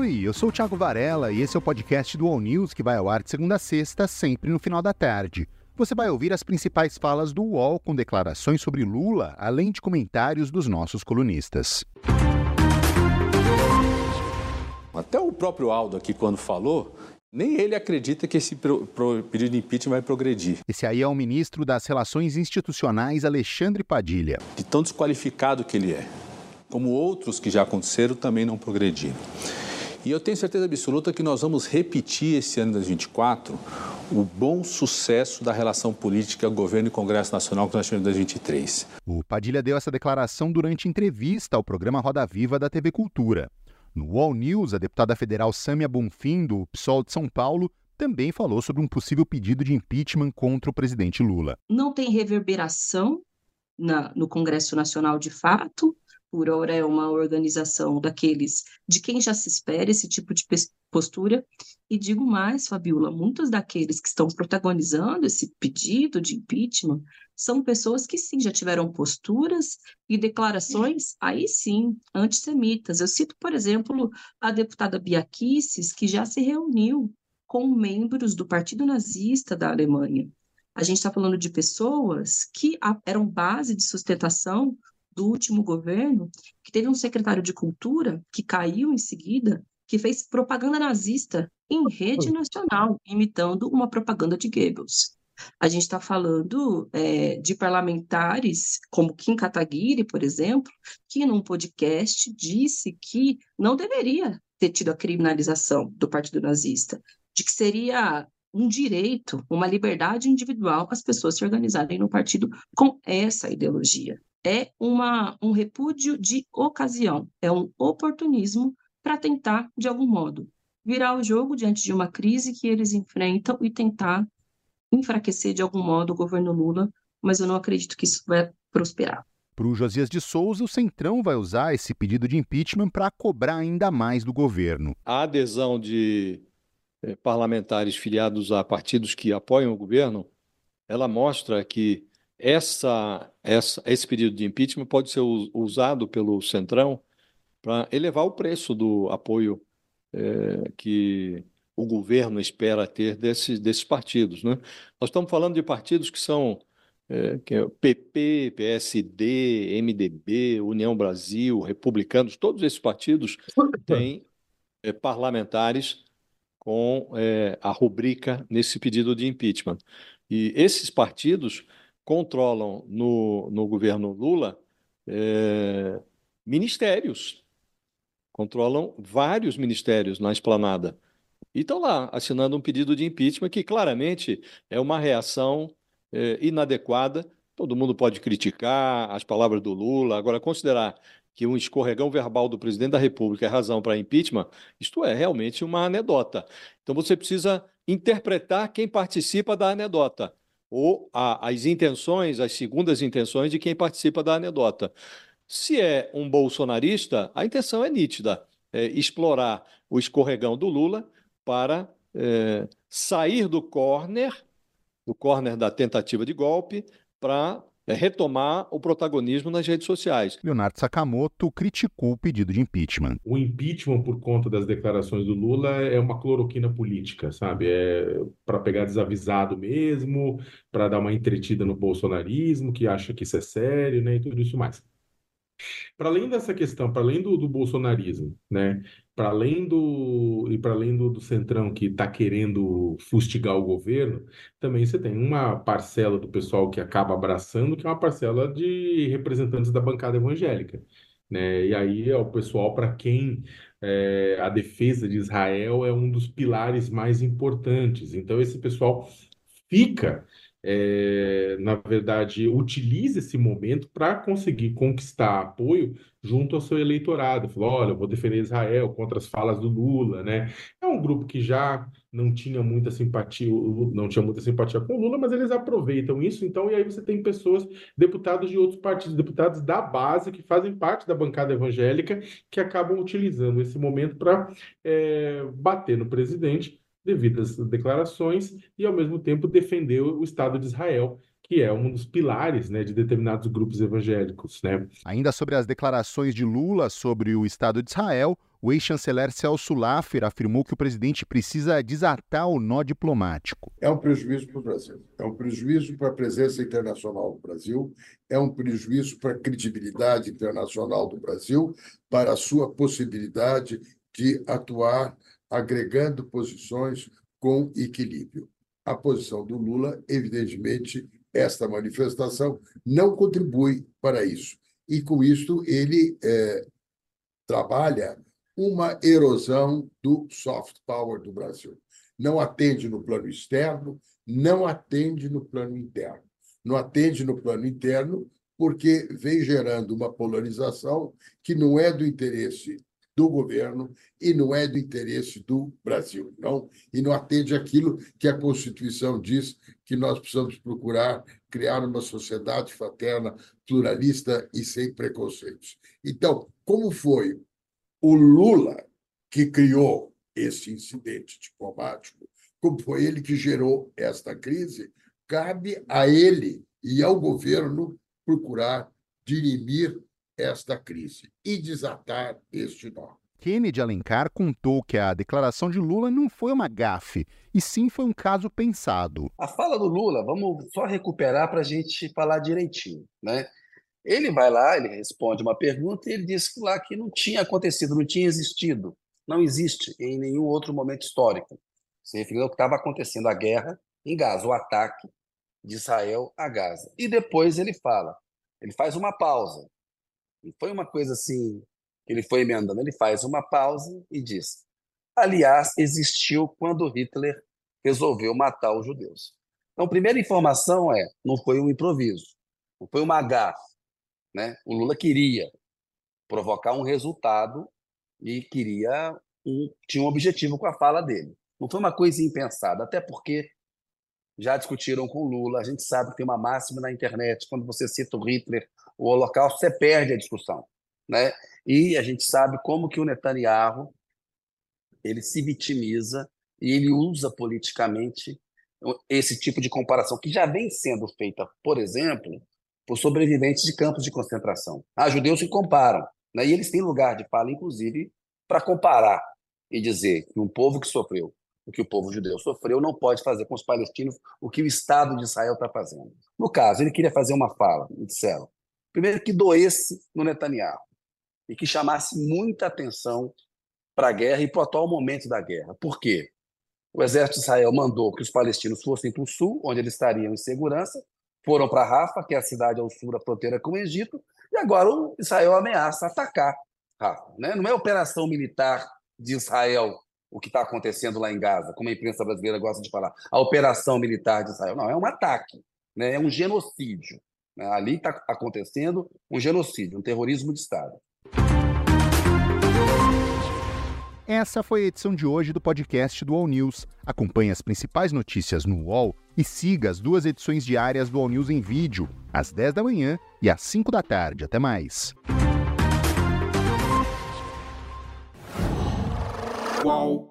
Oi, eu sou o Thiago Varela e esse é o podcast do All News que vai ao ar de segunda a sexta, sempre no final da tarde. Você vai ouvir as principais falas do UOL com declarações sobre Lula, além de comentários dos nossos colunistas. Até o próprio Aldo aqui, quando falou, nem ele acredita que esse pedido de impeachment vai progredir. Esse aí é o ministro das Relações Institucionais, Alexandre Padilha. De tão desqualificado que ele é, como outros que já aconteceram também não progrediram. E eu tenho certeza absoluta que nós vamos repetir esse ano de 2024 o bom sucesso da relação política governo e Congresso Nacional que nós tivemos em 2023. O Padilha deu essa declaração durante entrevista ao programa Roda Viva da TV Cultura. No All News, a deputada federal Sâmia Bonfim, do PSOL de São Paulo, também falou sobre um possível pedido de impeachment contra o presidente Lula. Não tem reverberação na, no Congresso Nacional de fato, por hora é uma organização daqueles de quem já se espera esse tipo de postura. E digo mais, Fabiola, muitos daqueles que estão protagonizando esse pedido de impeachment são pessoas que sim já tiveram posturas e declarações, aí sim, antissemitas. Eu cito, por exemplo, a deputada Bia Kicis, que já se reuniu com membros do Partido Nazista da Alemanha. A gente está falando de pessoas que eram base de sustentação do último governo, que teve um secretário de cultura que caiu em seguida, que fez propaganda nazista em rede nacional, imitando uma propaganda de Goebbels. A gente está falando é, de parlamentares como Kim Kataguiri, por exemplo, que num podcast disse que não deveria ter tido a criminalização do Partido Nazista, de que seria um direito, uma liberdade individual as pessoas se organizarem no partido com essa ideologia é uma, um repúdio de ocasião, é um oportunismo para tentar, de algum modo, virar o jogo diante de uma crise que eles enfrentam e tentar enfraquecer de algum modo o governo Lula, mas eu não acredito que isso vai prosperar. Para o Josias de Souza, o Centrão vai usar esse pedido de impeachment para cobrar ainda mais do governo. A adesão de eh, parlamentares filiados a partidos que apoiam o governo, ela mostra que essa, essa, esse pedido de impeachment pode ser usado pelo Centrão para elevar o preço do apoio é, que o governo espera ter desses, desses partidos. Né? Nós estamos falando de partidos que são é, que é PP, PSD, MDB, União Brasil, Republicanos, todos esses partidos têm é, parlamentares com é, a rubrica nesse pedido de impeachment. E esses partidos controlam no, no governo Lula é, ministérios, controlam vários ministérios na esplanada. E estão lá assinando um pedido de impeachment que claramente é uma reação é, inadequada. Todo mundo pode criticar as palavras do Lula, agora considerar que um escorregão verbal do presidente da República é razão para impeachment, isto é realmente uma anedota. Então você precisa interpretar quem participa da anedota ou a, as intenções, as segundas intenções de quem participa da anedota. Se é um bolsonarista, a intenção é nítida: é explorar o escorregão do Lula para é, sair do corner, do corner da tentativa de golpe, para é retomar o protagonismo nas redes sociais. Leonardo Sakamoto criticou o pedido de impeachment. O impeachment, por conta das declarações do Lula, é uma cloroquina política, sabe? É para pegar desavisado mesmo, para dar uma entretida no bolsonarismo, que acha que isso é sério, né? E tudo isso mais. Para além dessa questão, para além do, do bolsonarismo, né? para além do e para além do, do centrão que está querendo fustigar o governo, também você tem uma parcela do pessoal que acaba abraçando, que é uma parcela de representantes da bancada evangélica. Né? E aí é o pessoal para quem é, a defesa de Israel é um dos pilares mais importantes. Então, esse pessoal fica é, na verdade, utiliza esse momento para conseguir conquistar apoio junto ao seu eleitorado. Falou: olha, eu vou defender Israel contra as falas do Lula, né? É um grupo que já não tinha muita simpatia, não tinha muita simpatia com o Lula, mas eles aproveitam isso. Então, e aí você tem pessoas, deputados de outros partidos, deputados da base que fazem parte da bancada evangélica, que acabam utilizando esse momento para é, bater no presidente devido às declarações e, ao mesmo tempo, defender o Estado de Israel, que é um dos pilares né, de determinados grupos evangélicos. Né? Ainda sobre as declarações de Lula sobre o Estado de Israel, o ex-chanceler Celso Laffer afirmou que o presidente precisa desatar o nó diplomático. É um prejuízo para o Brasil, é um prejuízo para a presença internacional do Brasil, é um prejuízo para a credibilidade internacional do Brasil, para a sua possibilidade de atuar agregando posições com equilíbrio. A posição do Lula, evidentemente, esta manifestação não contribui para isso. E, com isso, ele é, trabalha uma erosão do soft power do Brasil. Não atende no plano externo, não atende no plano interno. Não atende no plano interno porque vem gerando uma polarização que não é do interesse do governo e não é do interesse do Brasil, não, e não atende aquilo que a Constituição diz que nós precisamos procurar criar uma sociedade fraterna, pluralista e sem preconceitos. Então, como foi o Lula que criou esse incidente diplomático, como foi ele que gerou esta crise, cabe a ele e ao governo procurar dirimir esta crise e desatar este nó. Kennedy Alencar contou que a declaração de Lula não foi uma gafe, e sim foi um caso pensado. A fala do Lula, vamos só recuperar para a gente falar direitinho. Né? Ele vai lá, ele responde uma pergunta e ele diz que lá que não tinha acontecido, não tinha existido, não existe em nenhum outro momento histórico. Se referindo ao que estava acontecendo, a guerra em Gaza, o ataque de Israel a Gaza. E depois ele fala, ele faz uma pausa, e foi uma coisa assim, ele foi emendando, ele faz uma pausa e diz: aliás, existiu quando Hitler resolveu matar os judeus. Então, a primeira informação é: não foi um improviso, não foi uma gafe. Né? O Lula queria provocar um resultado e queria um, tinha um objetivo com a fala dele. Não foi uma coisa impensada, até porque já discutiram com o Lula. A gente sabe que tem uma máxima na internet: quando você cita o Hitler, o Holocausto, você perde a discussão. Né? E a gente sabe como que o Netanyahu ele se vitimiza e ele usa politicamente esse tipo de comparação, que já vem sendo feita, por exemplo, por sobreviventes de campos de concentração. Ah, judeus se comparam, né? e eles têm lugar de fala, inclusive, para comparar e dizer que um povo que sofreu o que o povo judeu sofreu, não pode fazer com os palestinos o que o Estado de Israel está fazendo. No caso, ele queria fazer uma fala, me disseram, primeiro que doesse no Netanyahu e que chamasse muita atenção para a guerra e para o atual momento da guerra. Por quê? O exército de Israel mandou que os palestinos fossem para o sul, onde eles estariam em segurança, foram para Rafa, que é a cidade ao sul da fronteira com o Egito, e agora o Israel ameaça atacar Rafa. Né? Não é operação militar de Israel o que está acontecendo lá em Gaza, como a imprensa brasileira gosta de falar, a operação militar de Israel. Não, é um ataque, né? é um genocídio. Né? Ali está acontecendo um genocídio, um terrorismo de Estado. Essa foi a edição de hoje do podcast do All News. Acompanhe as principais notícias no UOL e siga as duas edições diárias do All News em vídeo, às 10 da manhã e às 5 da tarde. Até mais. Qual?